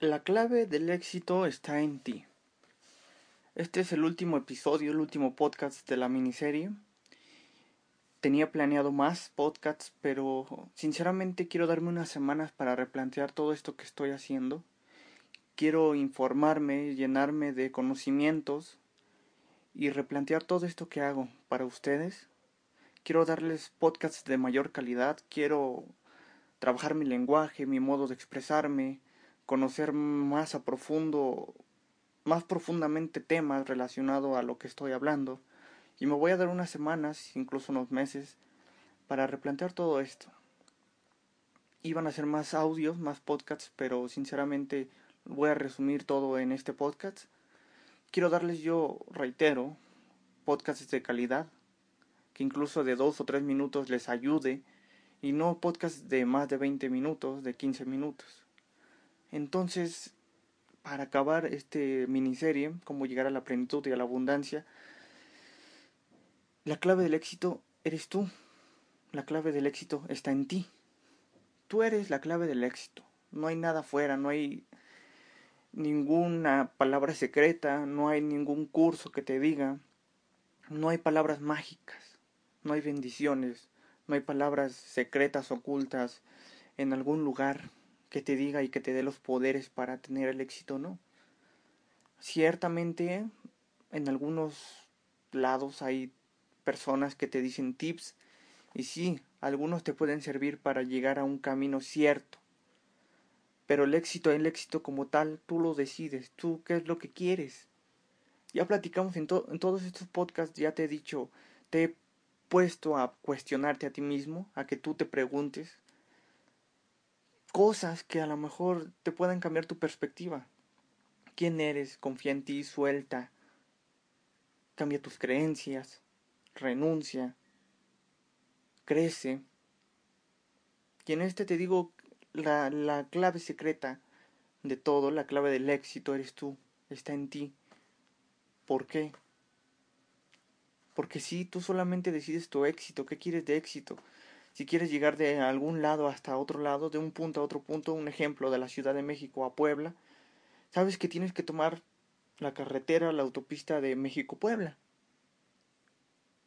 La clave del éxito está en ti. Este es el último episodio, el último podcast de la miniserie. Tenía planeado más podcasts, pero sinceramente quiero darme unas semanas para replantear todo esto que estoy haciendo. Quiero informarme, llenarme de conocimientos y replantear todo esto que hago para ustedes. Quiero darles podcasts de mayor calidad, quiero trabajar mi lenguaje, mi modo de expresarme, conocer más a profundo, más profundamente temas relacionados a lo que estoy hablando. Y me voy a dar unas semanas, incluso unos meses, para replantear todo esto. Iban a ser más audios, más podcasts, pero sinceramente voy a resumir todo en este podcast. Quiero darles yo, reitero, podcasts de calidad, que incluso de dos o tres minutos les ayude, y no podcasts de más de 20 minutos, de 15 minutos. Entonces, para acabar este miniserie, cómo llegar a la plenitud y a la abundancia, la clave del éxito eres tú. La clave del éxito está en ti. Tú eres la clave del éxito. No hay nada afuera, no hay ninguna palabra secreta, no hay ningún curso que te diga, no hay palabras mágicas, no hay bendiciones, no hay palabras secretas ocultas en algún lugar que te diga y que te dé los poderes para tener el éxito, no. Ciertamente, en algunos lados hay personas que te dicen tips y sí, algunos te pueden servir para llegar a un camino cierto. Pero el éxito, el éxito como tal, tú lo decides, tú qué es lo que quieres. Ya platicamos en, todos estos podcasts, ya te he dicho, te he puesto a cuestionarte a ti mismo, a que tú te preguntes cosas que a lo mejor te pueden cambiar tu perspectiva. ¿Quién eres? Confía en ti, suelta. Cambia tus creencias, renuncia, crece. Y en este te digo, la, la clave secreta de todo, la clave del éxito eres tú, está en ti. ¿Por qué? Porque si tú solamente decides tu éxito, ¿qué quieres de éxito? Si quieres llegar de algún lado hasta otro lado, de un punto a otro punto, un ejemplo de la Ciudad de México a Puebla, sabes que tienes que tomar la carretera, la autopista de México-Puebla.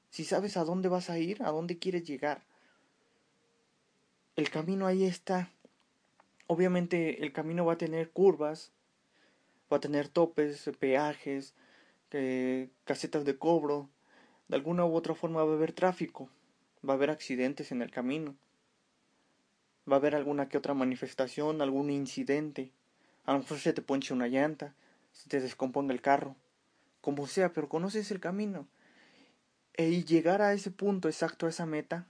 Si sabes a dónde vas a ir, a dónde quieres llegar, el camino ahí está. Obviamente el camino va a tener curvas, va a tener topes, peajes, eh, casetas de cobro, de alguna u otra forma va a haber tráfico va a haber accidentes en el camino, va a haber alguna que otra manifestación, algún incidente, a lo mejor se te ponche una llanta, se te descomponga el carro, como sea, pero conoces el camino. E y llegar a ese punto exacto, a esa meta,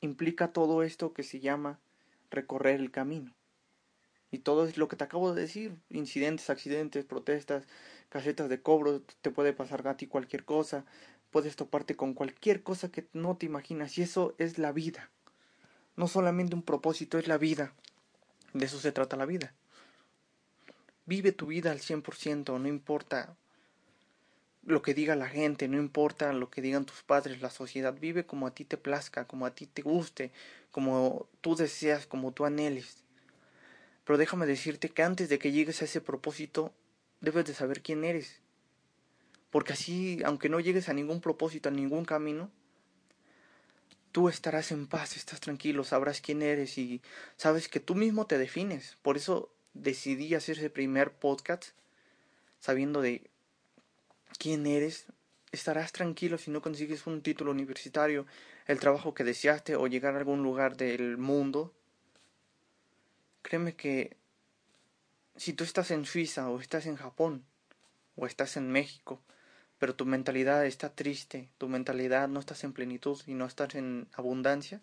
implica todo esto que se llama recorrer el camino. Y todo es lo que te acabo de decir, incidentes, accidentes, protestas, casetas de cobro, te puede pasar a ti cualquier cosa, puedes toparte con cualquier cosa que no te imaginas y eso es la vida. No solamente un propósito, es la vida. De eso se trata la vida. Vive tu vida al 100%, no importa lo que diga la gente, no importa lo que digan tus padres, la sociedad, vive como a ti te plazca, como a ti te guste, como tú deseas, como tú anheles. Pero déjame decirte que antes de que llegues a ese propósito, debes de saber quién eres. Porque así, aunque no llegues a ningún propósito, a ningún camino, tú estarás en paz, estás tranquilo, sabrás quién eres y sabes que tú mismo te defines. Por eso decidí hacer ese primer podcast sabiendo de quién eres. Estarás tranquilo si no consigues un título universitario, el trabajo que deseaste o llegar a algún lugar del mundo. Créeme que si tú estás en Suiza o estás en Japón o estás en México, pero tu mentalidad está triste, tu mentalidad no estás en plenitud y no estás en abundancia,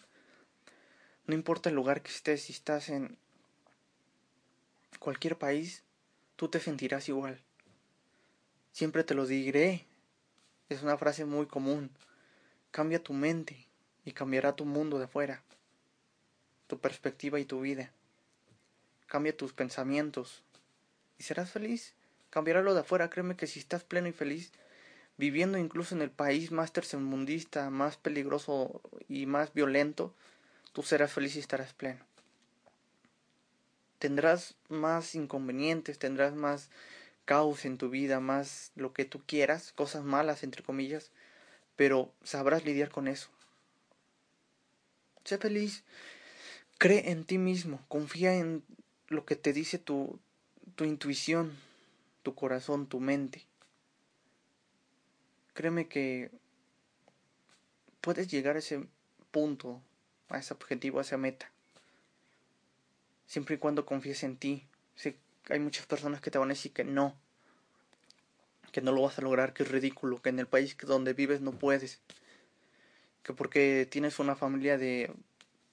no importa el lugar que estés, si estás en cualquier país, tú te sentirás igual. Siempre te lo diré. Es una frase muy común. Cambia tu mente y cambiará tu mundo de afuera, tu perspectiva y tu vida. Cambia tus pensamientos y serás feliz. Cambiará lo de afuera. Créeme que si estás pleno y feliz, viviendo incluso en el país más tercermundista, más peligroso y más violento, tú serás feliz y estarás pleno. Tendrás más inconvenientes, tendrás más caos en tu vida, más lo que tú quieras, cosas malas, entre comillas, pero sabrás lidiar con eso. Sé feliz, cree en ti mismo, confía en lo que te dice tu, tu intuición, tu corazón, tu mente. Créeme que puedes llegar a ese punto, a ese objetivo, a esa meta. Siempre y cuando confíes en ti. Sé hay muchas personas que te van a decir que no, que no lo vas a lograr, que es ridículo, que en el país donde vives no puedes, que porque tienes una familia de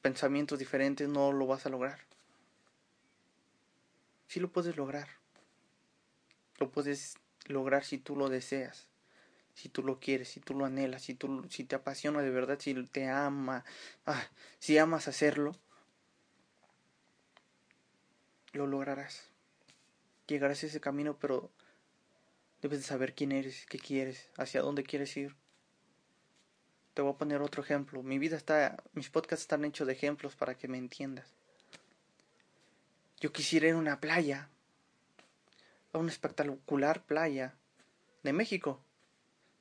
pensamientos diferentes no lo vas a lograr. Sí lo puedes lograr. Lo puedes lograr si tú lo deseas, si tú lo quieres, si tú lo anhelas, si tú si te apasiona de verdad, si te ama, ah, si amas hacerlo, lo lograrás. Llegarás a ese camino, pero debes de saber quién eres, qué quieres, hacia dónde quieres ir. Te voy a poner otro ejemplo. Mi vida está, mis podcasts están hechos de ejemplos para que me entiendas. Yo quisiera ir a una playa, a una espectacular playa de México.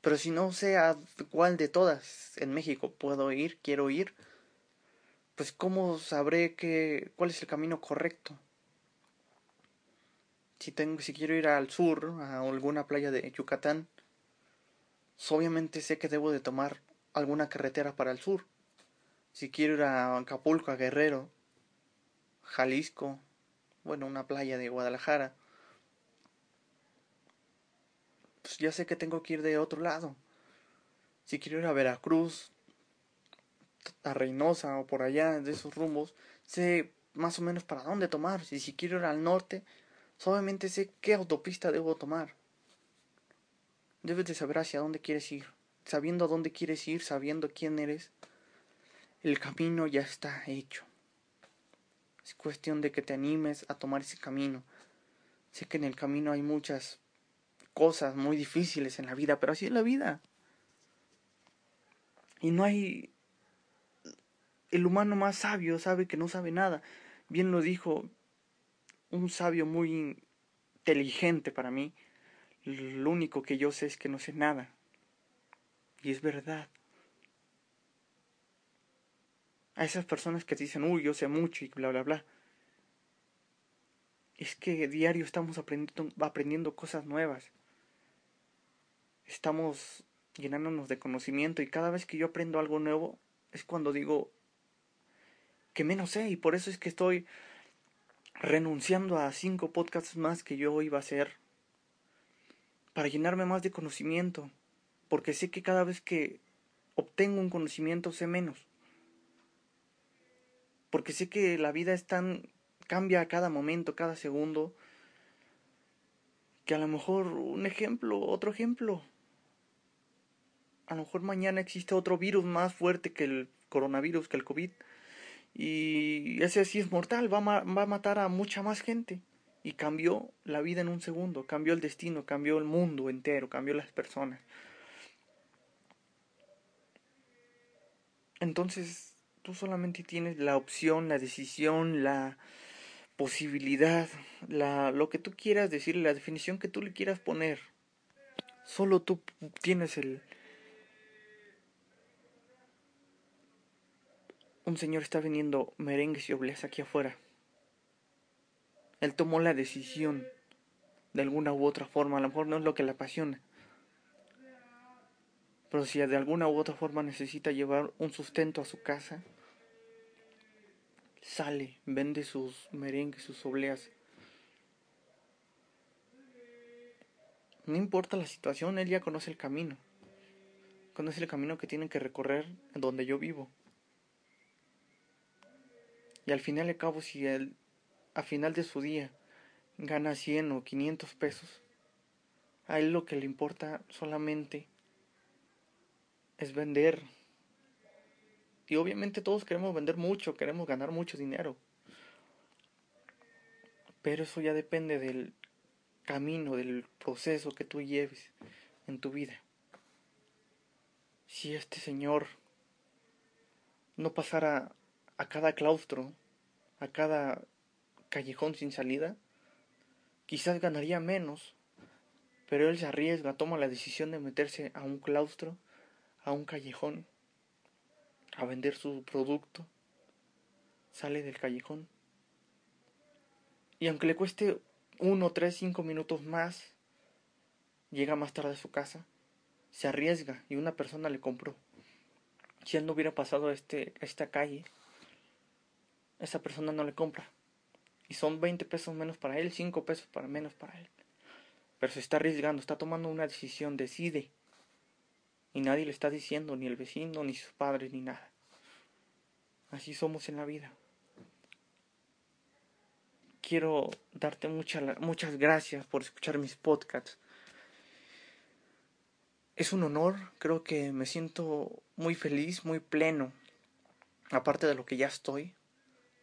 Pero si no sé a cuál de todas en México puedo ir, quiero ir, pues cómo sabré que, cuál es el camino correcto. Si tengo, si quiero ir al sur, a alguna playa de Yucatán, pues obviamente sé que debo de tomar alguna carretera para el sur. Si quiero ir a Acapulco, a Guerrero, Jalisco, bueno, una playa de Guadalajara, pues ya sé que tengo que ir de otro lado. Si quiero ir a Veracruz, a Reynosa o por allá, de esos rumbos, sé más o menos para dónde tomar. Y si quiero ir al norte, solamente sé qué autopista debo tomar. Debes de saber hacia dónde quieres ir. Sabiendo a dónde quieres ir, sabiendo quién eres, el camino ya está hecho. Es cuestión de que te animes a tomar ese camino. Sé que en el camino hay muchas cosas muy difíciles en la vida, pero así es la vida. Y no hay... El humano más sabio sabe que no sabe nada. Bien lo dijo un sabio muy inteligente para mí. Lo único que yo sé es que no sé nada. Y es verdad a esas personas que dicen, uy, yo sé mucho y bla, bla, bla. Es que diario estamos aprendiendo, aprendiendo cosas nuevas. Estamos llenándonos de conocimiento y cada vez que yo aprendo algo nuevo es cuando digo que menos sé y por eso es que estoy renunciando a cinco podcasts más que yo iba a hacer para llenarme más de conocimiento porque sé que cada vez que obtengo un conocimiento sé menos. Porque sé que la vida es tan cambia a cada momento, cada segundo, que a lo mejor un ejemplo, otro ejemplo, a lo mejor mañana existe otro virus más fuerte que el coronavirus, que el COVID, y ese sí es mortal, va a, matar a mucha más gente. Y cambió la vida en un segundo, cambió el destino, cambió el mundo entero, cambió las personas. Entonces, tú solamente tienes la opción, la decisión, la posibilidad, la, lo que tú quieras decir, la definición que tú le quieras poner. Solo tú tienes el... Un señor está vendiendo merengues y obleas aquí afuera. Él tomó la decisión de alguna u otra forma, a lo mejor no es lo que le apasiona. Pero si de alguna u otra forma necesita llevar un sustento a su casa, sale, vende sus merengues, sus obleas. No importa la situación, él ya conoce el camino. Conoce el camino que tienen que recorrer donde yo vivo. Y al final de cabo, si él, a final de su día, gana 100 o 500 pesos, a él lo que le importa solamente es vender y obviamente todos queremos vender mucho, queremos ganar mucho dinero. Pero eso ya depende del camino, del proceso que tú lleves en tu vida. Si este Señor no pasara a cada claustro, a cada callejón sin salida, quizás ganaría menos, pero él se arriesga, toma la decisión de meterse a un claustro, a un callejón, a vender su producto, sale del callejón. Y aunque le cueste uno, tres, cinco minutos más, llega más tarde a su casa, se arriesga y una persona le compró. Si él no hubiera pasado este, esta calle, esa persona no le compra. Y son 20 pesos menos para él, 5 pesos para menos para él. Pero se está arriesgando, está tomando una decisión, decide. Y nadie le está diciendo, ni el vecino, ni sus padres, ni nada. Así somos en la vida. Quiero darte muchas gracias por escuchar mis podcasts. Es un honor, creo que me siento muy feliz, muy pleno, aparte de lo que ya estoy,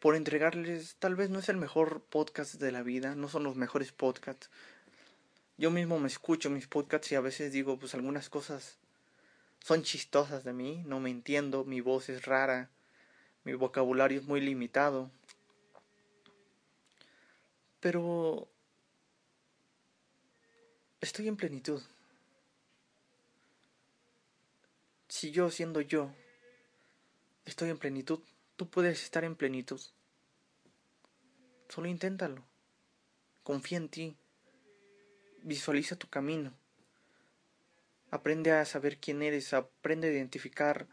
por entregarles, tal vez no es el mejor podcast de la vida, no son los mejores podcasts. Yo mismo me escucho mis podcasts y a veces digo, pues algunas cosas son chistosas de mí, no me entiendo, mi voz es rara, mi vocabulario es muy limitado. Pero estoy en plenitud. Si yo siendo yo estoy en plenitud, tú puedes estar en plenitud. Solo inténtalo. Confía en ti. Visualiza tu camino. Aprende a saber quién eres, aprende a identificar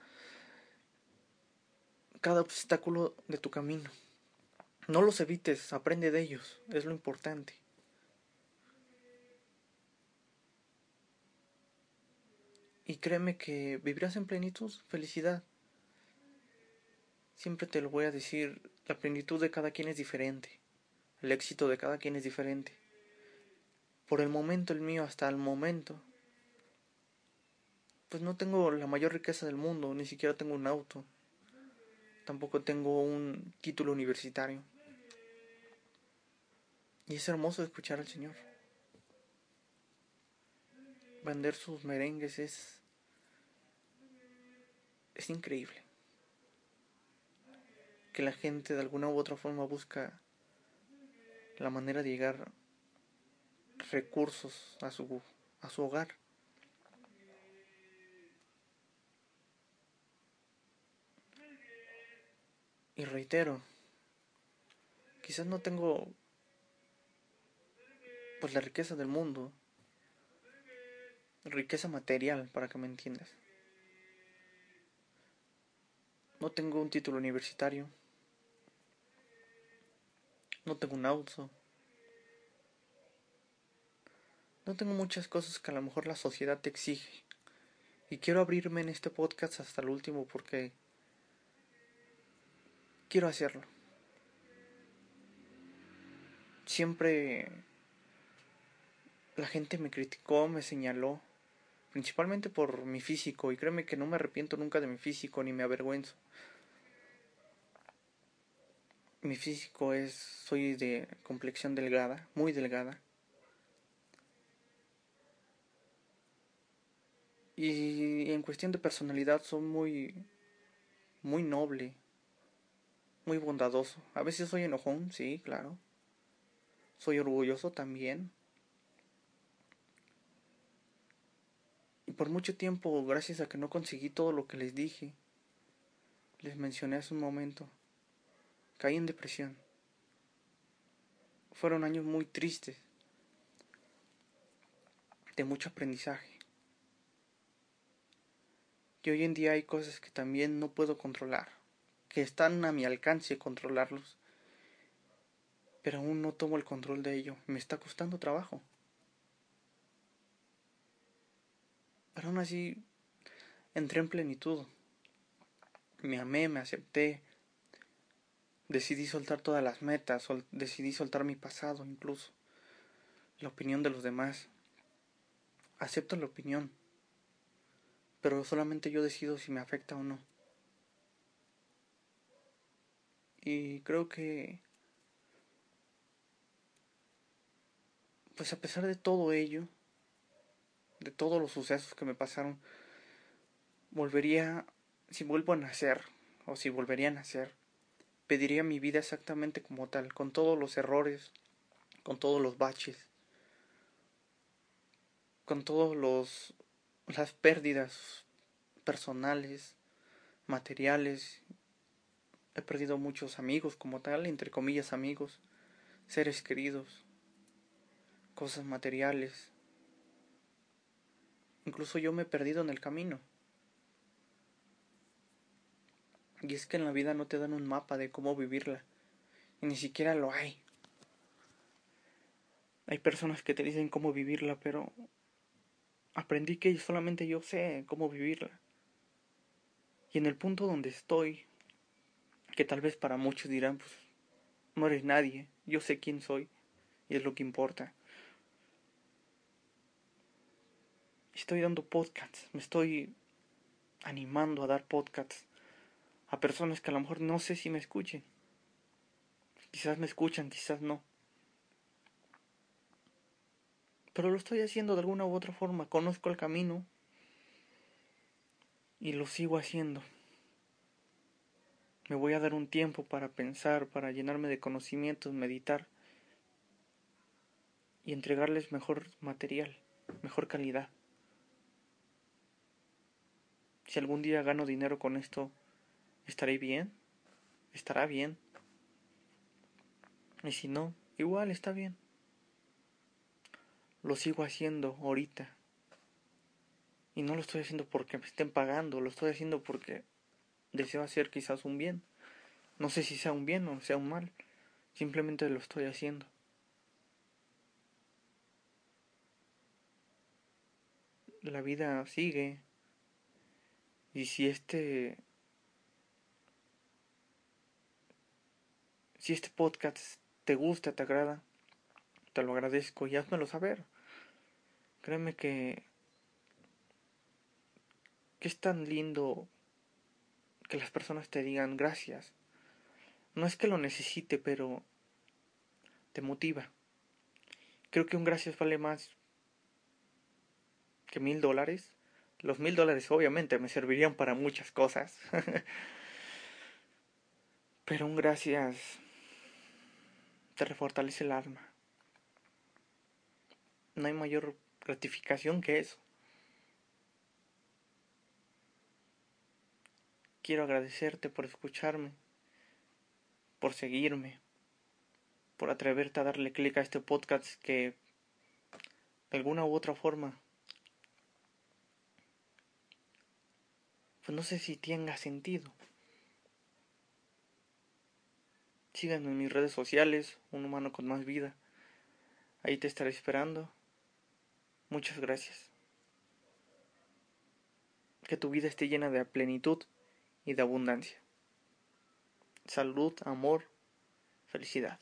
cada obstáculo de tu camino. No los evites, aprende de ellos, es lo importante. Y créeme que vivirás en plenitud, felicidad. Siempre te lo voy a decir, la plenitud de cada quien es diferente. El éxito de cada quien es diferente. Por el momento, el mío, hasta el momento, pues no tengo la mayor riqueza del mundo, ni siquiera tengo un auto. Tampoco tengo un título universitario. Y es hermoso escuchar al Señor. Vender sus merengues es es increíble. Que la gente de alguna u otra forma busca la manera de llegar recursos a su, a su hogar. Y reitero, quizás no tengo pues la riqueza del mundo, riqueza material para que me entiendas. No tengo un título universitario. No tengo un auto. No tengo muchas cosas que a lo mejor la sociedad te exige. Y quiero abrirme en este podcast hasta el último porque quiero hacerlo. Siempre la gente me criticó, me señaló, principalmente por mi físico, y créeme que no me arrepiento nunca de mi físico ni me avergüenzo mi físico es, soy de complexión delgada, muy delgada. Y en cuestión de personalidad soy muy, muy noble, muy bondadoso. A veces soy enojón, sí, claro. Soy orgulloso también. Y por mucho tiempo, gracias a que no conseguí todo lo que les dije, les mencioné hace un momento, Caí en depresión. Fueron años muy tristes, de mucho aprendizaje. Y hoy en día hay cosas que también no puedo controlar, que están a mi alcance controlarlos, pero aún no tomo el control de ello, me está costando trabajo. Pero aún así entré en plenitud. Me amé, me acepté, Decidí soltar todas las metas, decidí soltar mi pasado incluso, la opinión de los demás. Acepto la opinión, pero solamente yo decido si me afecta o no. Y creo que, pues a pesar de todo ello, de todos los sucesos que me pasaron, volvería, si vuelvo a nacer, o si volvería a nacer, pediría mi vida exactamente como tal, con todos los errores, con todos los baches, con todos los las pérdidas personales, materiales. He perdido muchos amigos como tal, entre comillas amigos, seres queridos, cosas materiales. Incluso yo me he perdido en el camino. Y es que en la vida no te dan un mapa de cómo vivirla. Y ni siquiera lo hay. Hay personas que te dicen cómo vivirla, pero aprendí que solamente yo sé cómo vivirla. Y en el punto donde estoy, que tal vez para muchos dirán, pues, no eres nadie, yo sé quién soy, y es lo que importa. Estoy dando podcasts, me estoy animando a dar podcasts a personas que a lo mejor no sé si me escuchen. Quizás me escuchan, quizás no. Pero lo estoy haciendo de alguna u otra forma. Conozco el camino y lo sigo haciendo. Me voy a dar un tiempo para pensar, para llenarme de conocimientos, meditar y entregarles mejor material, mejor calidad. Si algún día gano dinero con esto, ¿Estaré bien? ¿Estará bien? Y si no, igual está bien. Lo sigo haciendo ahorita. Y no lo estoy haciendo porque me estén pagando, lo estoy haciendo porque deseo hacer quizás un bien. No sé si sea un bien o sea un mal. Simplemente lo estoy haciendo. La vida sigue. Y si este Si este podcast te gusta, te agrada, te lo agradezco y házmelo saber. Créeme que, que es tan lindo que las personas te digan gracias. No es que lo necesite, pero te motiva. Creo que un gracias vale más que mil dólares. Los mil dólares obviamente me servirían para muchas cosas. pero un gracias te refortalece el alma. No hay mayor gratificación que eso. Quiero agradecerte por escucharme, por seguirme, por atreverte a darle clic a este podcast que de alguna u otra forma pues no sé si tenga sentido. Síganme en mis redes sociales, Un Humano con Más Vida. Ahí te estaré esperando. Muchas gracias. Que tu vida esté llena de plenitud y de abundancia. Salud, amor, felicidad.